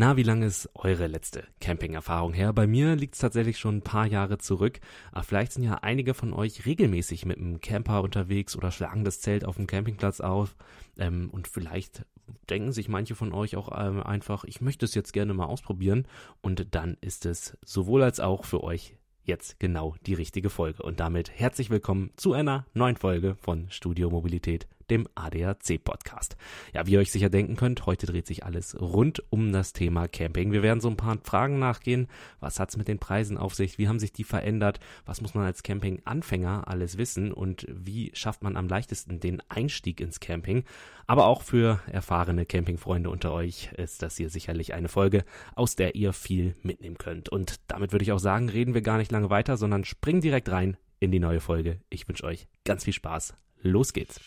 Na, wie lange ist eure letzte Camping-Erfahrung her? Bei mir liegt es tatsächlich schon ein paar Jahre zurück. Aber vielleicht sind ja einige von euch regelmäßig mit einem Camper unterwegs oder schlagen das Zelt auf dem Campingplatz auf. Ähm, und vielleicht denken sich manche von euch auch ähm, einfach, ich möchte es jetzt gerne mal ausprobieren. Und dann ist es sowohl als auch für euch jetzt genau die richtige Folge. Und damit herzlich willkommen zu einer neuen Folge von Studio Mobilität dem ADAC Podcast. Ja, wie ihr euch sicher denken könnt, heute dreht sich alles rund um das Thema Camping. Wir werden so ein paar Fragen nachgehen. Was hat's mit den Preisen auf sich? Wie haben sich die verändert? Was muss man als Camping-Anfänger alles wissen? Und wie schafft man am leichtesten den Einstieg ins Camping? Aber auch für erfahrene Campingfreunde unter euch ist das hier sicherlich eine Folge, aus der ihr viel mitnehmen könnt. Und damit würde ich auch sagen, reden wir gar nicht lange weiter, sondern springen direkt rein in die neue Folge. Ich wünsche euch ganz viel Spaß. Los geht's.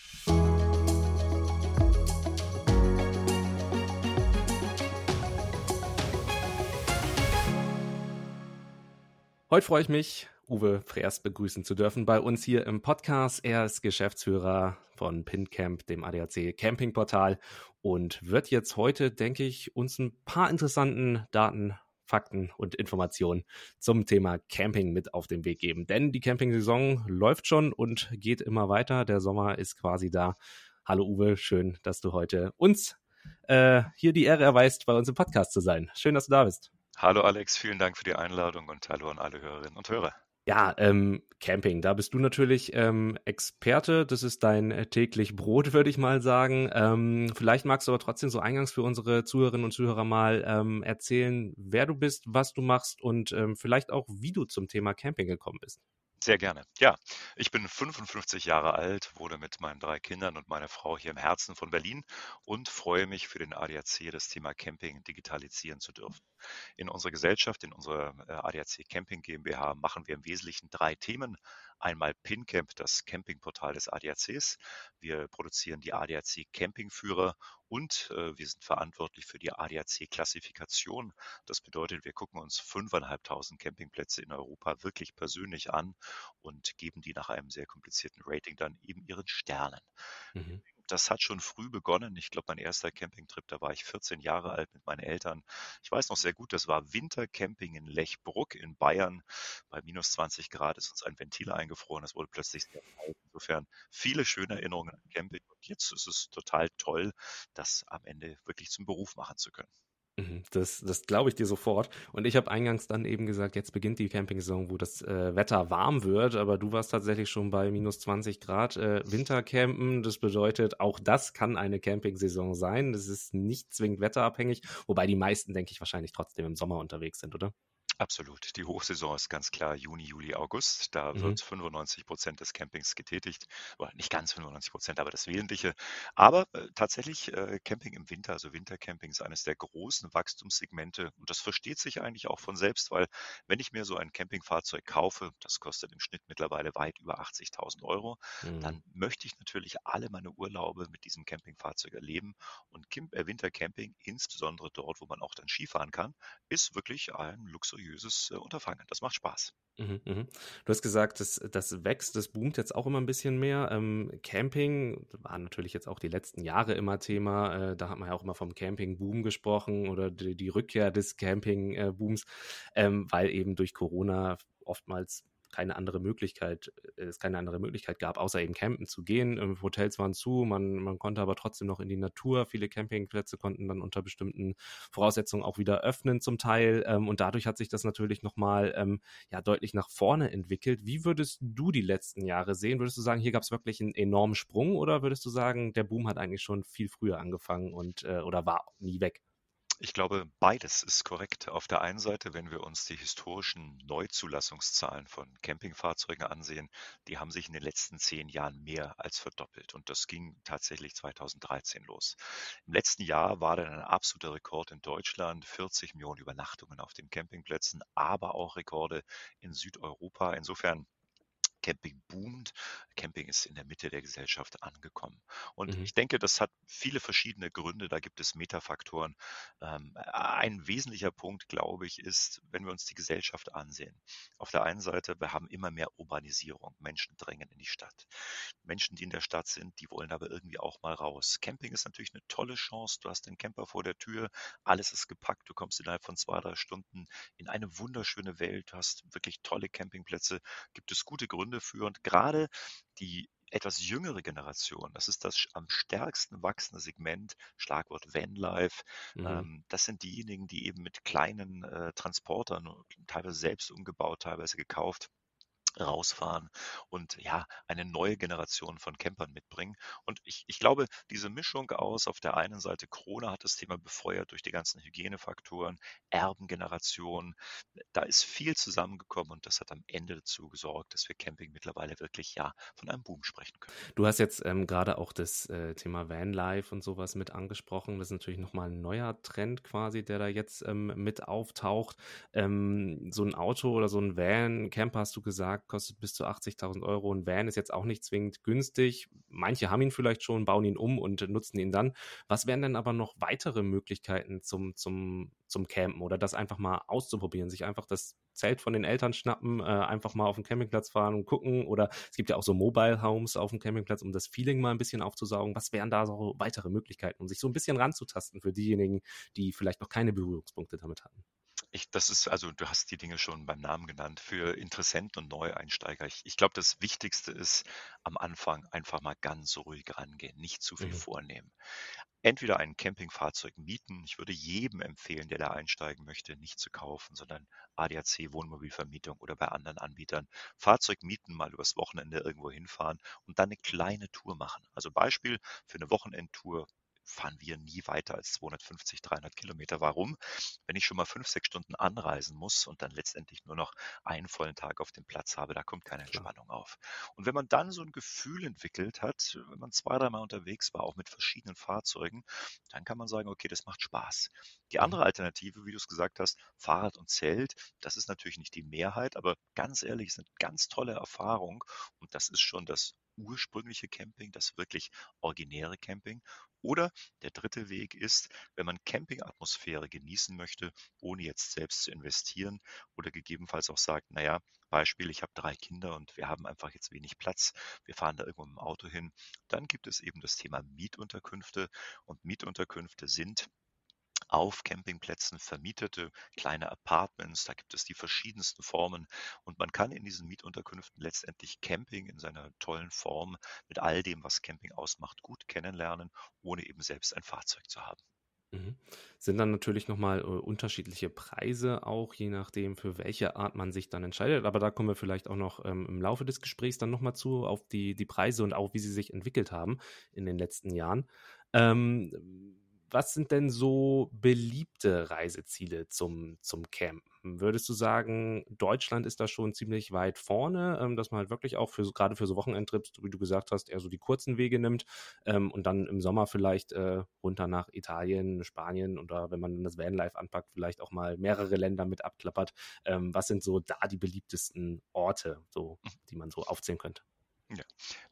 Heute freue ich mich, Uwe Freers begrüßen zu dürfen bei uns hier im Podcast. Er ist Geschäftsführer von PinCamp, dem ADAC Campingportal und wird jetzt heute, denke ich, uns ein paar interessanten Daten, Fakten und Informationen zum Thema Camping mit auf den Weg geben. Denn die Camping-Saison läuft schon und geht immer weiter. Der Sommer ist quasi da. Hallo Uwe, schön, dass du heute uns äh, hier die Ehre erweist, bei uns im Podcast zu sein. Schön, dass du da bist. Hallo Alex, vielen Dank für die Einladung und hallo an alle Hörerinnen und Hörer. Ja, ähm, Camping, da bist du natürlich ähm, Experte. Das ist dein äh, täglich Brot, würde ich mal sagen. Ähm, vielleicht magst du aber trotzdem so eingangs für unsere Zuhörerinnen und Zuhörer mal ähm, erzählen, wer du bist, was du machst und ähm, vielleicht auch, wie du zum Thema Camping gekommen bist. Sehr gerne. Ja, ich bin 55 Jahre alt, wohne mit meinen drei Kindern und meiner Frau hier im Herzen von Berlin und freue mich für den ADAC das Thema Camping digitalisieren zu dürfen. In unserer Gesellschaft, in unserer äh, ADAC Camping GmbH machen wir im Wesentlichen drei Themen. Einmal PinCamp, das Campingportal des ADACs. Wir produzieren die ADAC Campingführer und äh, wir sind verantwortlich für die ADAC-Klassifikation. Das bedeutet, wir gucken uns 5.500 Campingplätze in Europa wirklich persönlich an und geben die nach einem sehr komplizierten Rating dann eben ihren Sternen. Mhm das hat schon früh begonnen. Ich glaube, mein erster Campingtrip, da war ich 14 Jahre alt mit meinen Eltern. Ich weiß noch sehr gut, das war Wintercamping in Lechbruck in Bayern. Bei minus 20 Grad ist uns ein Ventil eingefroren. Es wurde plötzlich sehr kalt. Insofern viele schöne Erinnerungen an Camping. Und jetzt ist es total toll, das am Ende wirklich zum Beruf machen zu können. Mhm, das, das glaube ich dir sofort. Und ich habe eingangs dann eben gesagt, jetzt beginnt die Campingsaison, wo das äh, Wetter warm wird, aber du warst tatsächlich schon bei minus 20 Grad äh, Wintercampen. Das bedeutet, auch das kann eine Campingsaison sein. Das ist nicht zwingend wetterabhängig, wobei die meisten, denke ich, wahrscheinlich trotzdem im Sommer unterwegs sind, oder? Absolut. Die Hochsaison ist ganz klar Juni, Juli, August. Da mhm. wird 95 Prozent des Campings getätigt. Oder nicht ganz 95 Prozent, aber das Wesentliche. Aber äh, tatsächlich äh, Camping im Winter, also Wintercamping ist eines der großen Wachstumssegmente. Und das versteht sich eigentlich auch von selbst, weil wenn ich mir so ein Campingfahrzeug kaufe, das kostet im Schnitt mittlerweile weit über 80.000 Euro, mhm. dann möchte ich natürlich alle meine Urlaube mit diesem Campingfahrzeug erleben. Und äh, Wintercamping, insbesondere dort, wo man auch dann Skifahren kann, ist wirklich ein luxuriöses seriöses äh, Unterfangen. Das macht Spaß. Mhm, mhm. Du hast gesagt, das, das wächst, das boomt jetzt auch immer ein bisschen mehr. Ähm, Camping war natürlich jetzt auch die letzten Jahre immer Thema. Äh, da hat man ja auch immer vom Camping-Boom gesprochen oder die, die Rückkehr des Camping-Booms, ähm, weil eben durch Corona oftmals keine andere Möglichkeit, äh, es keine andere Möglichkeit gab, außer eben campen zu gehen. Ähm, Hotels waren zu, man, man konnte aber trotzdem noch in die Natur. Viele Campingplätze konnten dann unter bestimmten Voraussetzungen auch wieder öffnen zum Teil. Ähm, und dadurch hat sich das natürlich nochmal ähm, ja, deutlich nach vorne entwickelt. Wie würdest du die letzten Jahre sehen? Würdest du sagen, hier gab es wirklich einen enormen Sprung oder würdest du sagen, der Boom hat eigentlich schon viel früher angefangen und äh, oder war nie weg? Ich glaube, beides ist korrekt. Auf der einen Seite, wenn wir uns die historischen Neuzulassungszahlen von Campingfahrzeugen ansehen, die haben sich in den letzten zehn Jahren mehr als verdoppelt. Und das ging tatsächlich 2013 los. Im letzten Jahr war dann ein absoluter Rekord in Deutschland, 40 Millionen Übernachtungen auf den Campingplätzen, aber auch Rekorde in Südeuropa. Insofern Camping boomt, Camping ist in der Mitte der Gesellschaft angekommen. Und Mhm. ich denke, das hat viele verschiedene Gründe, da gibt es Metafaktoren. Ähm, ein wesentlicher Punkt, glaube ich, ist, wenn wir uns die Gesellschaft ansehen. Auf der einen Seite, wir haben immer mehr Urbanisierung, Menschen drängen in die Stadt. Menschen, die in der Stadt sind, die wollen aber irgendwie auch mal raus. Camping ist natürlich eine tolle Chance, du hast den Camper vor der Tür, alles ist gepackt, du kommst innerhalb von zwei, drei Stunden in eine wunderschöne Welt, du hast wirklich tolle Campingplätze, gibt es gute Gründe für und gerade die etwas jüngere Generation, das ist das am stärksten wachsende Segment, Schlagwort Vanlife. Mhm. Ähm, das sind diejenigen, die eben mit kleinen äh, Transportern, teilweise selbst umgebaut, teilweise gekauft, rausfahren und ja, eine neue Generation von Campern mitbringen. Und ich, ich glaube, diese Mischung aus, auf der einen Seite Corona hat das Thema befeuert durch die ganzen Hygienefaktoren, Erbengeneration, da ist viel zusammengekommen und das hat am Ende dazu gesorgt, dass wir Camping mittlerweile wirklich ja von einem Boom sprechen können. Du hast jetzt ähm, gerade auch das äh, Thema Vanlife und sowas mit angesprochen. Das ist natürlich nochmal ein neuer Trend quasi, der da jetzt ähm, mit auftaucht. Ähm, so ein Auto oder so ein Van, Camper hast du gesagt, kostet bis zu 80.000 Euro. Ein Van ist jetzt auch nicht zwingend günstig. Manche haben ihn vielleicht schon, bauen ihn um und nutzen ihn dann. Was wären denn aber noch weitere Möglichkeiten zum, zum, zum Campen oder das einfach mal auszuprobieren, sich einfach das Zelt von den Eltern schnappen, äh, einfach mal auf den Campingplatz fahren und gucken oder es gibt ja auch so Mobile Homes auf dem Campingplatz, um das Feeling mal ein bisschen aufzusaugen. Was wären da so weitere Möglichkeiten, um sich so ein bisschen ranzutasten für diejenigen, die vielleicht noch keine Berührungspunkte damit hatten? Ich, das ist, also du hast die Dinge schon beim Namen genannt, für Interessenten und Neueinsteiger. Ich, ich glaube, das Wichtigste ist am Anfang einfach mal ganz ruhig rangehen, nicht zu viel Mhm. vornehmen. Entweder ein Campingfahrzeug mieten. Ich würde jedem empfehlen, der da einsteigen möchte, nicht zu kaufen, sondern ADAC Wohnmobilvermietung oder bei anderen Anbietern Fahrzeug mieten, mal übers Wochenende irgendwo hinfahren und dann eine kleine Tour machen. Also Beispiel für eine Wochenendtour fahren wir nie weiter als 250, 300 Kilometer. Warum? Wenn ich schon mal fünf, sechs Stunden anreisen muss und dann letztendlich nur noch einen vollen Tag auf dem Platz habe, da kommt keine Klar. Entspannung auf. Und wenn man dann so ein Gefühl entwickelt hat, wenn man zwei, dreimal unterwegs war, auch mit verschiedenen Fahrzeugen, dann kann man sagen, okay, das macht Spaß. Die Mhm. andere Alternative, wie du es gesagt hast, Fahrrad und Zelt, das ist natürlich nicht die Mehrheit, aber ganz ehrlich, es ist eine ganz tolle Erfahrung und das ist schon das ursprüngliche Camping, das wirklich originäre Camping. Oder der dritte Weg ist, wenn man Campingatmosphäre genießen möchte, ohne jetzt selbst zu investieren oder gegebenenfalls auch sagt, naja, Beispiel, ich habe drei Kinder und wir haben einfach jetzt wenig Platz, wir fahren da irgendwo dem Auto hin, dann gibt es eben das Thema Mietunterkünfte und Mietunterkünfte sind auf Campingplätzen vermietete kleine Apartments. Da gibt es die verschiedensten Formen und man kann in diesen Mietunterkünften letztendlich Camping in seiner tollen Form mit all dem, was Camping ausmacht, gut kennenlernen, ohne eben selbst ein Fahrzeug zu haben. Mhm. Sind dann natürlich nochmal äh, unterschiedliche Preise auch, je nachdem, für welche Art man sich dann entscheidet. Aber da kommen wir vielleicht auch noch ähm, im Laufe des Gesprächs dann nochmal zu, auf die, die Preise und auch, wie sie sich entwickelt haben in den letzten Jahren. Ähm, was sind denn so beliebte Reiseziele zum, zum Campen? Würdest du sagen, Deutschland ist da schon ziemlich weit vorne, ähm, dass man halt wirklich auch für gerade für so Wochenendtrips, wie du gesagt hast, eher so die kurzen Wege nimmt ähm, und dann im Sommer vielleicht äh, runter nach Italien, Spanien oder wenn man das Vanlife anpackt, vielleicht auch mal mehrere Länder mit abklappert. Ähm, was sind so da die beliebtesten Orte, so, die man so aufzählen könnte? Ja.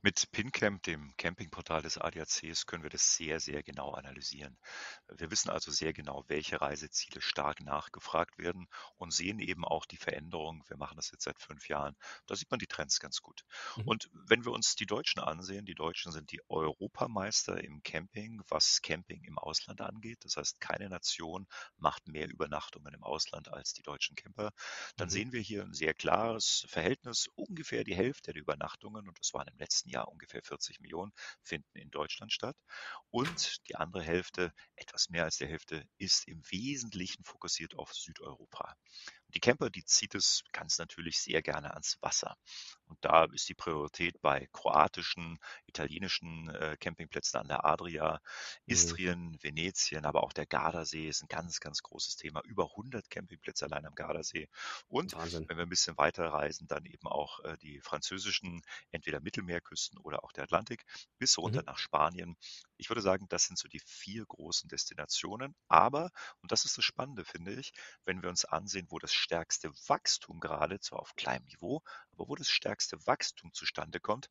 Mit PinCamp, dem Campingportal des ADACs, können wir das sehr, sehr genau analysieren. Wir wissen also sehr genau, welche Reiseziele stark nachgefragt werden und sehen eben auch die Veränderung. Wir machen das jetzt seit fünf Jahren. Da sieht man die Trends ganz gut. Mhm. Und wenn wir uns die Deutschen ansehen, die Deutschen sind die Europameister im Camping, was Camping im Ausland angeht. Das heißt, keine Nation macht mehr Übernachtungen im Ausland als die deutschen Camper. Dann Mhm. sehen wir hier ein sehr klares Verhältnis. Ungefähr die Hälfte der Übernachtungen, und das waren im letzten Jahr ungefähr 40 Millionen, finden in Deutschland statt. Und die andere Hälfte, etwas mehr als die Hälfte, ist im Wesentlichen fokussiert auf Südeuropa. Die Camper, die zieht es ganz natürlich sehr gerne ans Wasser. Und da ist die Priorität bei kroatischen, italienischen äh, Campingplätzen an der Adria, Mhm. Istrien, Venetien, aber auch der Gardasee ist ein ganz, ganz großes Thema. Über 100 Campingplätze allein am Gardasee. Und Wahnsinn. wenn wir ein bisschen weiter reisen, dann eben auch äh, die französischen, entweder Mittelmeerküsten oder auch der Atlantik, bis runter Mhm. nach Spanien. Ich würde sagen, das sind so die vier großen Destinationen. Aber, und das ist das Spannende, finde ich, wenn wir uns ansehen, wo das stärkste Wachstum gerade, zwar auf kleinem Niveau, aber wo das stärkste Wachstum zustande kommt,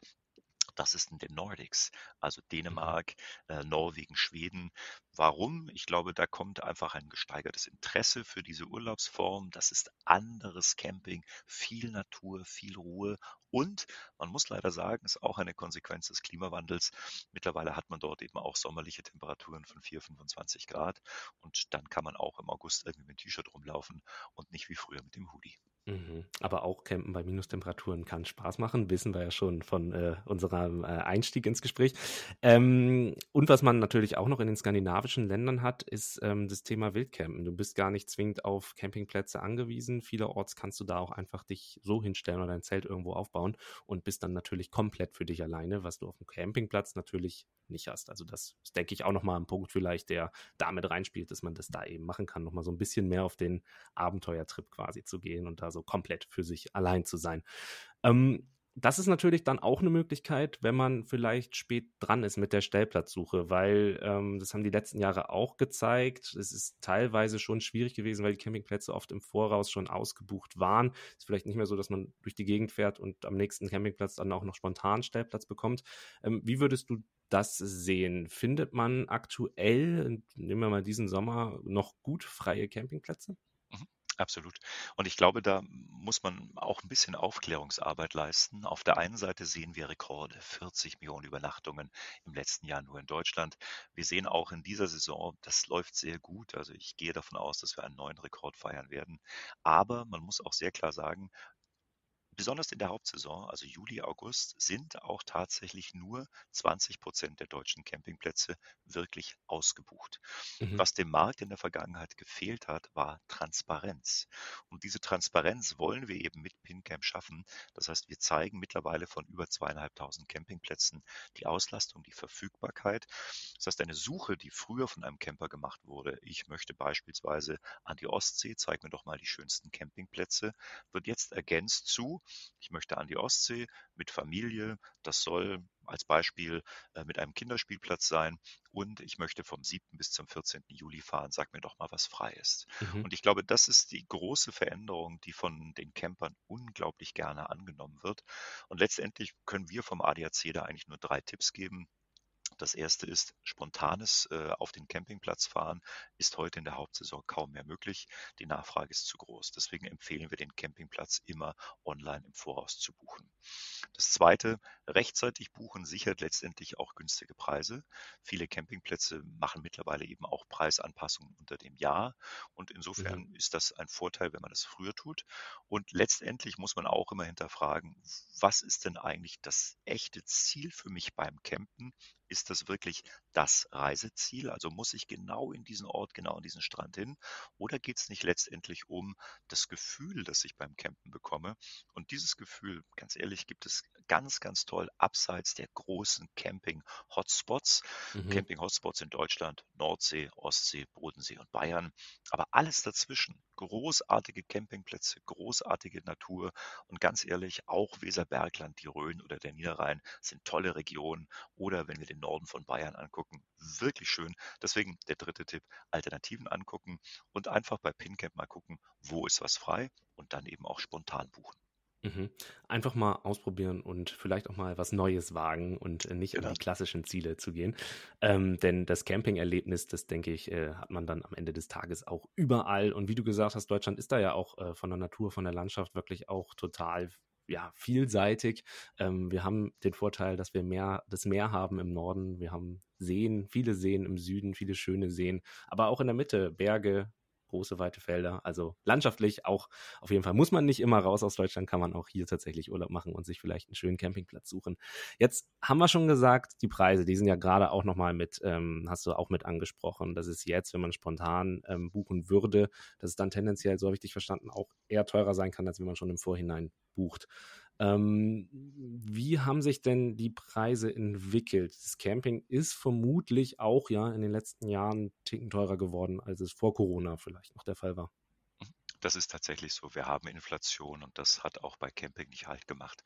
das ist in den Nordics, also mhm. Dänemark, äh, Norwegen, Schweden. Warum? Ich glaube, da kommt einfach ein gesteigertes Interesse für diese Urlaubsform. Das ist anderes Camping, viel Natur, viel Ruhe und man muss leider sagen, ist auch eine Konsequenz des Klimawandels. Mittlerweile hat man dort eben auch sommerliche Temperaturen von 4, 25 Grad und dann kann man auch im August irgendwie mit dem T-Shirt rumlaufen und nicht wie früher mit dem Hoodie. Mhm. Aber auch Campen bei Minustemperaturen kann Spaß machen, wissen wir ja schon von äh, unserem äh, Einstieg ins Gespräch. Ähm, und was man natürlich auch noch in den skandinavischen Ländern hat, ist ähm, das Thema Wildcampen. Du bist gar nicht zwingend auf Campingplätze angewiesen. Vielerorts kannst du da auch einfach dich so hinstellen oder dein Zelt irgendwo aufbauen und bist dann natürlich komplett für dich alleine, was du auf dem Campingplatz natürlich nicht hast. Also das ist, denke ich, auch nochmal ein Punkt vielleicht, der damit reinspielt, dass man das da eben machen kann, nochmal so ein bisschen mehr auf den Abenteuertrip quasi zu gehen und da so komplett für sich allein zu sein. Ähm, das ist natürlich dann auch eine Möglichkeit, wenn man vielleicht spät dran ist mit der Stellplatzsuche, weil ähm, das haben die letzten Jahre auch gezeigt. Es ist teilweise schon schwierig gewesen, weil die Campingplätze oft im Voraus schon ausgebucht waren. Es ist vielleicht nicht mehr so, dass man durch die Gegend fährt und am nächsten Campingplatz dann auch noch spontan Stellplatz bekommt. Ähm, wie würdest du das sehen? Findet man aktuell, nehmen wir mal diesen Sommer, noch gut freie Campingplätze? Absolut. Und ich glaube, da muss man auch ein bisschen Aufklärungsarbeit leisten. Auf der einen Seite sehen wir Rekorde, 40 Millionen Übernachtungen im letzten Jahr nur in Deutschland. Wir sehen auch in dieser Saison, das läuft sehr gut. Also ich gehe davon aus, dass wir einen neuen Rekord feiern werden. Aber man muss auch sehr klar sagen, Besonders in der Hauptsaison, also Juli, August, sind auch tatsächlich nur 20 Prozent der deutschen Campingplätze wirklich ausgebucht. Mhm. Was dem Markt in der Vergangenheit gefehlt hat, war Transparenz. Und diese Transparenz wollen wir eben mit PinCamp schaffen. Das heißt, wir zeigen mittlerweile von über zweieinhalbtausend Campingplätzen die Auslastung, die Verfügbarkeit. Das heißt, eine Suche, die früher von einem Camper gemacht wurde, ich möchte beispielsweise an die Ostsee, zeig mir doch mal die schönsten Campingplätze, wird jetzt ergänzt zu, ich möchte an die Ostsee mit Familie. Das soll als Beispiel äh, mit einem Kinderspielplatz sein. Und ich möchte vom 7. bis zum 14. Juli fahren. Sag mir doch mal, was frei ist. Mhm. Und ich glaube, das ist die große Veränderung, die von den Campern unglaublich gerne angenommen wird. Und letztendlich können wir vom ADAC da eigentlich nur drei Tipps geben. Das erste ist, spontanes äh, auf den Campingplatz fahren ist heute in der Hauptsaison kaum mehr möglich. Die Nachfrage ist zu groß. Deswegen empfehlen wir den Campingplatz immer online im Voraus zu buchen. Das zweite, rechtzeitig buchen sichert letztendlich auch günstige Preise. Viele Campingplätze machen mittlerweile eben auch Preisanpassungen unter dem Jahr. Und insofern mhm. ist das ein Vorteil, wenn man das früher tut. Und letztendlich muss man auch immer hinterfragen, was ist denn eigentlich das echte Ziel für mich beim Campen? Ist das wirklich das Reiseziel? Also muss ich genau in diesen Ort, genau an diesen Strand hin? Oder geht es nicht letztendlich um das Gefühl, das ich beim Campen bekomme? Und dieses Gefühl, ganz ehrlich, gibt es ganz, ganz toll abseits der großen Camping-Hotspots. Mhm. Camping-Hotspots in Deutschland, Nordsee, Ostsee, Bodensee und Bayern. Aber alles dazwischen, großartige Campingplätze, großartige Natur und ganz ehrlich, auch Weserbergland, die Rhön oder der Niederrhein sind tolle Regionen. Oder wenn wir den Norden von Bayern angucken, wirklich schön. Deswegen der dritte Tipp, Alternativen angucken und einfach bei PinCamp mal gucken, wo ist was frei und dann eben auch spontan buchen. Mhm. Einfach mal ausprobieren und vielleicht auch mal was Neues wagen und äh, nicht genau. an die klassischen Ziele zu gehen. Ähm, denn das Camping-Erlebnis, das denke ich, äh, hat man dann am Ende des Tages auch überall. Und wie du gesagt hast, Deutschland ist da ja auch äh, von der Natur, von der Landschaft wirklich auch total ja, vielseitig. Ähm, wir haben den Vorteil, dass wir mehr, das Meer haben im Norden. Wir haben Seen, viele Seen im Süden, viele schöne Seen, aber auch in der Mitte Berge, große, weite Felder. Also landschaftlich auch auf jeden Fall. Muss man nicht immer raus aus Deutschland, kann man auch hier tatsächlich Urlaub machen und sich vielleicht einen schönen Campingplatz suchen. Jetzt haben wir schon gesagt, die Preise, die sind ja gerade auch nochmal mit, ähm, hast du auch mit angesprochen. Das ist jetzt, wenn man spontan ähm, buchen würde, dass es dann tendenziell, so habe ich dich verstanden, auch eher teurer sein kann, als wenn man schon im Vorhinein bucht. Ähm, wie haben sich denn die Preise entwickelt? Das Camping ist vermutlich auch ja in den letzten Jahren Ticken teurer geworden, als es vor Corona vielleicht noch der Fall war. Das ist tatsächlich so. Wir haben Inflation und das hat auch bei Camping nicht halt gemacht.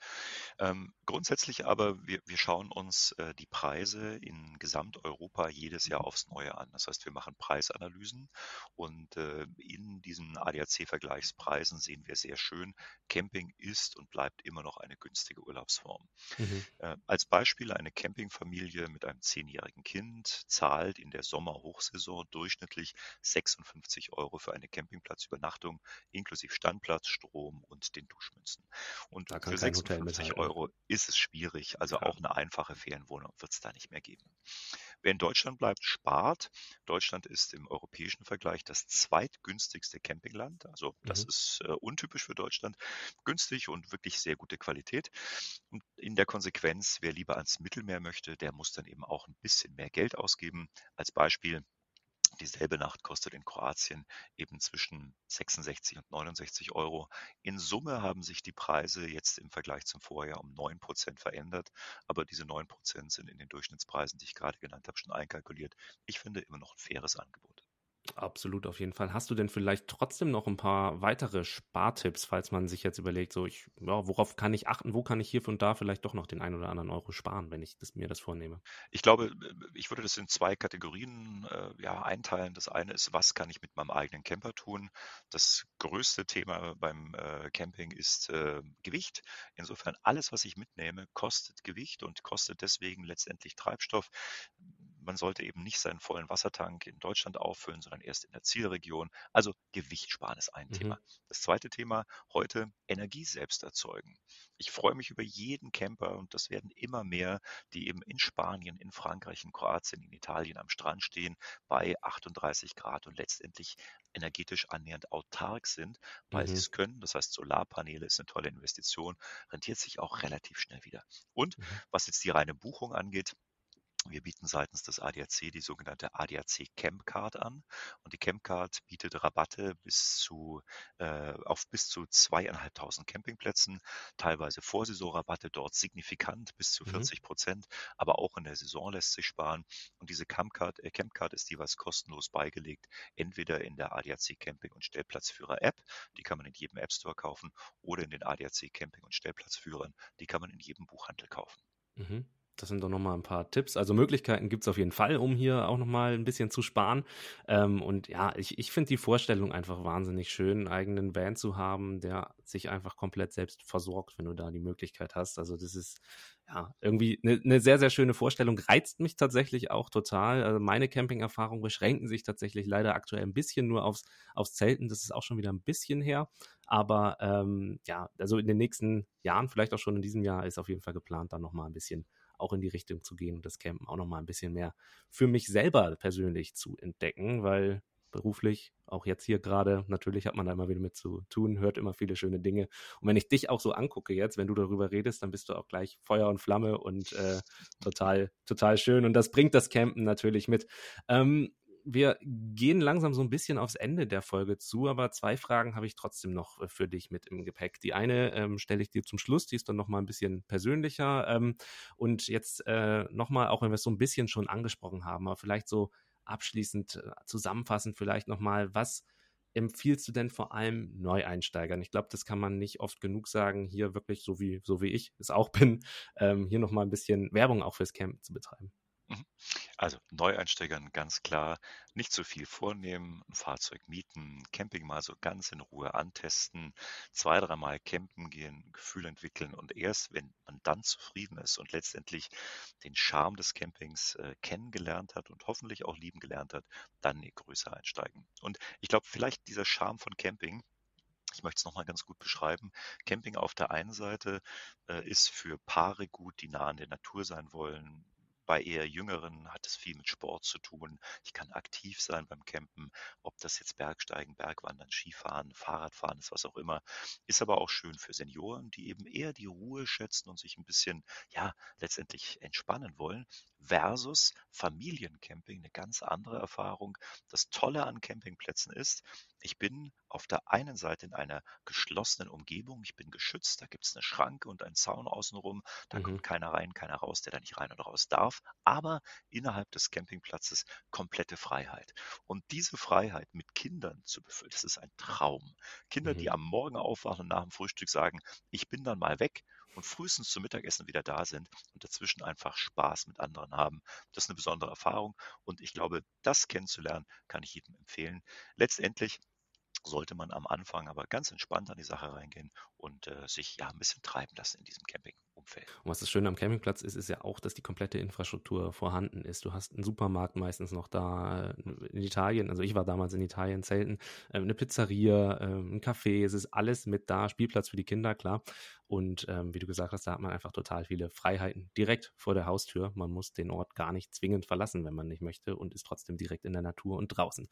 Ähm, grundsätzlich aber, wir, wir schauen uns äh, die Preise in Gesamteuropa jedes Jahr aufs Neue an. Das heißt, wir machen Preisanalysen und äh, in diesen ADAC-Vergleichspreisen sehen wir sehr schön, Camping ist und bleibt immer noch eine günstige Urlaubsform. Mhm. Äh, als Beispiel eine Campingfamilie mit einem zehnjährigen Kind zahlt in der Sommerhochsaison durchschnittlich 56 Euro für eine Campingplatzübernachtung inklusive Standplatz, Strom und den Duschmünzen. Und für 56 Euro ist es schwierig. Also ja. auch eine einfache Ferienwohnung wird es da nicht mehr geben. Wer in Deutschland bleibt, spart. Deutschland ist im europäischen Vergleich das zweitgünstigste Campingland. Also das mhm. ist äh, untypisch für Deutschland. Günstig und wirklich sehr gute Qualität. Und in der Konsequenz, wer lieber ans Mittelmeer möchte, der muss dann eben auch ein bisschen mehr Geld ausgeben. Als Beispiel Dieselbe Nacht kostet in Kroatien eben zwischen 66 und 69 Euro. In Summe haben sich die Preise jetzt im Vergleich zum Vorjahr um 9 Prozent verändert, aber diese 9 Prozent sind in den Durchschnittspreisen, die ich gerade genannt habe, schon einkalkuliert. Ich finde immer noch ein faires Angebot. Absolut, auf jeden Fall. Hast du denn vielleicht trotzdem noch ein paar weitere Spartipps, falls man sich jetzt überlegt, so ich, ja, worauf kann ich achten, wo kann ich hier und da vielleicht doch noch den einen oder anderen Euro sparen, wenn ich das, mir das vornehme? Ich glaube, ich würde das in zwei Kategorien äh, ja, einteilen. Das eine ist, was kann ich mit meinem eigenen Camper tun? Das größte Thema beim äh, Camping ist äh, Gewicht. Insofern alles, was ich mitnehme, kostet Gewicht und kostet deswegen letztendlich Treibstoff man sollte eben nicht seinen vollen Wassertank in Deutschland auffüllen, sondern erst in der Zielregion. Also Gewicht sparen ist ein mhm. Thema. Das zweite Thema heute Energie selbst erzeugen. Ich freue mich über jeden Camper und das werden immer mehr, die eben in Spanien, in Frankreich, in Kroatien, in Italien am Strand stehen bei 38 Grad und letztendlich energetisch annähernd autark sind, weil mhm. sie es können. Das heißt, Solarpaneele ist eine tolle Investition, rentiert sich auch relativ schnell wieder. Und mhm. was jetzt die reine Buchung angeht, wir bieten seitens des ADAC die sogenannte ADAC Camp Card an und die Camp Card bietet Rabatte bis zu, äh, auf bis zu zweieinhalbtausend Campingplätzen, teilweise Vorsaisonrabatte dort signifikant bis zu 40 mhm. Prozent, mhm. aber auch in der Saison lässt sich sparen und diese Camp Card, äh, Camp Card ist jeweils kostenlos beigelegt, entweder in der ADAC Camping und Stellplatzführer App, die kann man in jedem App Store kaufen, oder in den ADAC Camping und Stellplatzführern, die kann man in jedem Buchhandel kaufen. Mhm. Das sind doch nochmal ein paar Tipps. Also Möglichkeiten gibt es auf jeden Fall, um hier auch nochmal ein bisschen zu sparen. Ähm, und ja, ich, ich finde die Vorstellung einfach wahnsinnig schön, einen eigenen Van zu haben, der sich einfach komplett selbst versorgt, wenn du da die Möglichkeit hast. Also das ist ja irgendwie eine, eine sehr, sehr schöne Vorstellung. Reizt mich tatsächlich auch total. Also meine Camping-Erfahrungen beschränken sich tatsächlich leider aktuell ein bisschen nur aufs, aufs Zelten. Das ist auch schon wieder ein bisschen her. Aber ähm, ja, also in den nächsten Jahren, vielleicht auch schon in diesem Jahr, ist auf jeden Fall geplant, dann nochmal ein bisschen auch in die Richtung zu gehen und das Campen auch nochmal ein bisschen mehr für mich selber persönlich zu entdecken, weil beruflich, auch jetzt hier gerade, natürlich hat man da immer wieder mit zu tun, hört immer viele schöne Dinge. Und wenn ich dich auch so angucke jetzt, wenn du darüber redest, dann bist du auch gleich Feuer und Flamme und äh, total, total schön. Und das bringt das Campen natürlich mit. Ähm, wir gehen langsam so ein bisschen aufs Ende der Folge zu, aber zwei Fragen habe ich trotzdem noch äh, für dich mit im Gepäck. Die eine ähm, stelle ich dir zum Schluss, die ist dann nochmal ein bisschen persönlicher. Ähm, und jetzt äh, nochmal, auch wenn wir es so ein bisschen schon angesprochen haben, aber vielleicht so abschließend äh, zusammenfassend vielleicht nochmal, was empfiehlst du denn vor allem Neueinsteigern? Ich glaube, das kann man nicht oft genug sagen, hier wirklich, so wie, so wie ich es auch bin, ähm, hier nochmal ein bisschen Werbung auch fürs Camp zu betreiben. Mhm. Also Neueinsteigern ganz klar nicht zu viel vornehmen, ein Fahrzeug mieten, Camping mal so ganz in Ruhe antesten, zwei, dreimal campen gehen, Gefühl entwickeln und erst, wenn man dann zufrieden ist und letztendlich den Charme des Campings äh, kennengelernt hat und hoffentlich auch lieben gelernt hat, dann größer einsteigen. Und ich glaube, vielleicht dieser Charme von Camping, ich möchte es nochmal ganz gut beschreiben. Camping auf der einen Seite äh, ist für Paare gut, die nah an der Natur sein wollen, bei eher Jüngeren hat es viel mit Sport zu tun. Ich kann aktiv sein beim Campen, ob das jetzt Bergsteigen, Bergwandern, Skifahren, Fahrradfahren ist, was auch immer. Ist aber auch schön für Senioren, die eben eher die Ruhe schätzen und sich ein bisschen, ja, letztendlich entspannen wollen. Versus Familiencamping, eine ganz andere Erfahrung. Das Tolle an Campingplätzen ist, ich bin auf der einen Seite in einer geschlossenen Umgebung, ich bin geschützt, da gibt es eine Schranke und einen Zaun außenrum, da mhm. kommt keiner rein, keiner raus, der da nicht rein oder raus darf, aber innerhalb des Campingplatzes komplette Freiheit. Und diese Freiheit mit Kindern zu befüllen, das ist ein Traum. Kinder, mhm. die am Morgen aufwachen und nach dem Frühstück sagen, ich bin dann mal weg und frühestens zum Mittagessen wieder da sind und dazwischen einfach Spaß mit anderen haben. Das ist eine besondere Erfahrung und ich glaube, das kennenzulernen, kann ich jedem empfehlen. Letztendlich sollte man am Anfang aber ganz entspannt an die Sache reingehen und äh, sich ja ein bisschen treiben lassen in diesem Campingumfeld. Und was das Schöne am Campingplatz ist, ist ja auch, dass die komplette Infrastruktur vorhanden ist. Du hast einen Supermarkt meistens noch da äh, in Italien, also ich war damals in Italien zelten, äh, eine Pizzeria, äh, ein Café, es ist alles mit da, Spielplatz für die Kinder, klar. Und ähm, wie du gesagt hast, da hat man einfach total viele Freiheiten direkt vor der Haustür. Man muss den Ort gar nicht zwingend verlassen, wenn man nicht möchte und ist trotzdem direkt in der Natur und draußen.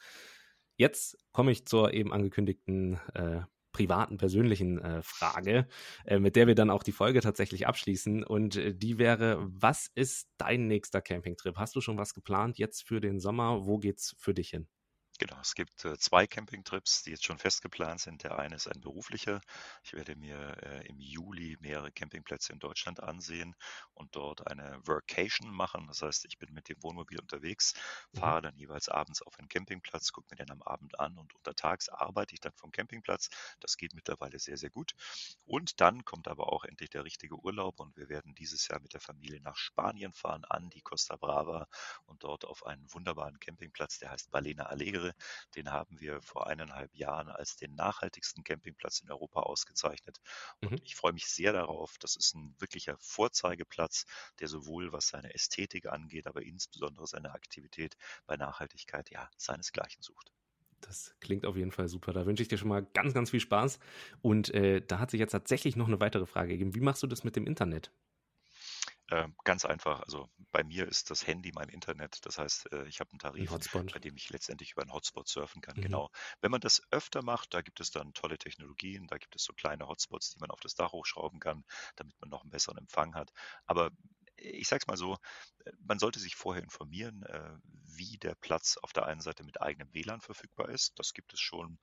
Jetzt komme ich zur eben angekündigten äh, privaten, persönlichen äh, Frage, äh, mit der wir dann auch die Folge tatsächlich abschließen. Und äh, die wäre, was ist dein nächster Campingtrip? Hast du schon was geplant jetzt für den Sommer? Wo geht's für dich hin? Genau, es gibt äh, zwei Campingtrips, die jetzt schon fest geplant sind. Der eine ist ein beruflicher. Ich werde mir äh, im Juli mehrere Campingplätze in Deutschland ansehen und dort eine Workation machen. Das heißt, ich bin mit dem Wohnmobil unterwegs, mhm. fahre dann jeweils abends auf einen Campingplatz, gucke mir den am Abend an und untertags arbeite ich dann vom Campingplatz. Das geht mittlerweile sehr, sehr gut. Und dann kommt aber auch endlich der richtige Urlaub und wir werden dieses Jahr mit der Familie nach Spanien fahren, an die Costa Brava und dort auf einen wunderbaren Campingplatz, der heißt Balena Alegre den haben wir vor eineinhalb Jahren als den nachhaltigsten Campingplatz in Europa ausgezeichnet. Und mhm. ich freue mich sehr darauf. Das ist ein wirklicher Vorzeigeplatz, der sowohl was seine Ästhetik angeht, aber insbesondere seine Aktivität bei Nachhaltigkeit ja seinesgleichen sucht. Das klingt auf jeden Fall super. Da wünsche ich dir schon mal ganz, ganz viel Spaß. Und äh, da hat sich jetzt tatsächlich noch eine weitere Frage gegeben. Wie machst du das mit dem Internet? Ähm, ganz einfach. Also bei mir ist das Handy mein Internet. Das heißt, äh, ich habe einen Tarif, bei dem ich letztendlich über einen Hotspot surfen kann. Mhm. Genau. Wenn man das öfter macht, da gibt es dann tolle Technologien. Da gibt es so kleine Hotspots, die man auf das Dach hochschrauben kann, damit man noch einen besseren Empfang hat. Aber ich sage es mal so, äh, man sollte sich vorher informieren, äh, wie der Platz auf der einen Seite mit eigenem WLAN verfügbar ist. Das gibt es schon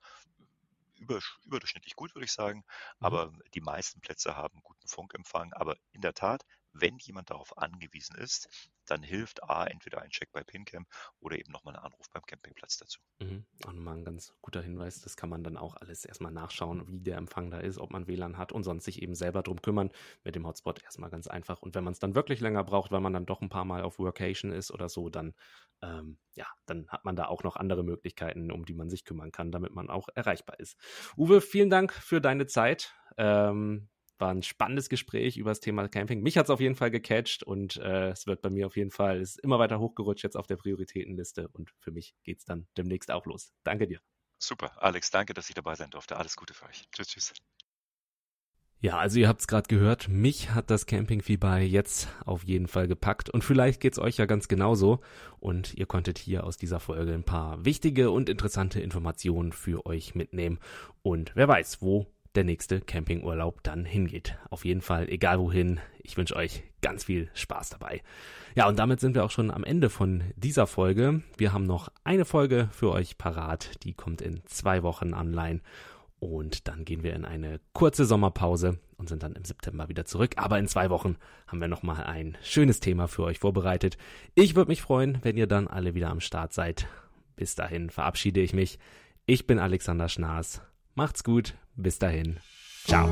überdurchschnittlich gut, würde ich sagen. Mhm. Aber die meisten Plätze haben guten Funkempfang. Aber in der Tat, wenn jemand darauf angewiesen ist, dann hilft A, entweder ein Check bei PinCam oder eben nochmal ein Anruf beim Campingplatz dazu. Mhm. Auch nochmal ein ganz guter Hinweis. Das kann man dann auch alles erstmal nachschauen, wie der Empfang da ist, ob man WLAN hat und sonst sich eben selber drum kümmern. Mit dem Hotspot erstmal ganz einfach. Und wenn man es dann wirklich länger braucht, weil man dann doch ein paar Mal auf Workation ist oder so, dann, ähm, ja, dann hat man da auch noch andere Möglichkeiten, um die man sich kümmern kann, damit man auch erreichbar ist. Uwe, vielen Dank für deine Zeit. Ähm, war ein spannendes Gespräch über das Thema Camping. Mich hat es auf jeden Fall gecatcht und äh, es wird bei mir auf jeden Fall, ist immer weiter hochgerutscht jetzt auf der Prioritätenliste und für mich geht es dann demnächst auch los. Danke dir. Super, Alex, danke, dass ich dabei sein durfte. Alles Gute für euch. Tschüss, tschüss. Ja, also ihr habt es gerade gehört, mich hat das Campingfieber jetzt auf jeden Fall gepackt und vielleicht geht's euch ja ganz genauso und ihr konntet hier aus dieser Folge ein paar wichtige und interessante Informationen für euch mitnehmen und wer weiß, wo der nächste Campingurlaub dann hingeht. Auf jeden Fall, egal wohin, ich wünsche euch ganz viel Spaß dabei. Ja, und damit sind wir auch schon am Ende von dieser Folge. Wir haben noch eine Folge für euch parat, die kommt in zwei Wochen online. Und dann gehen wir in eine kurze Sommerpause und sind dann im September wieder zurück. Aber in zwei Wochen haben wir nochmal ein schönes Thema für euch vorbereitet. Ich würde mich freuen, wenn ihr dann alle wieder am Start seid. Bis dahin verabschiede ich mich. Ich bin Alexander Schnaas. Macht's gut. Bis dahin. Ciao.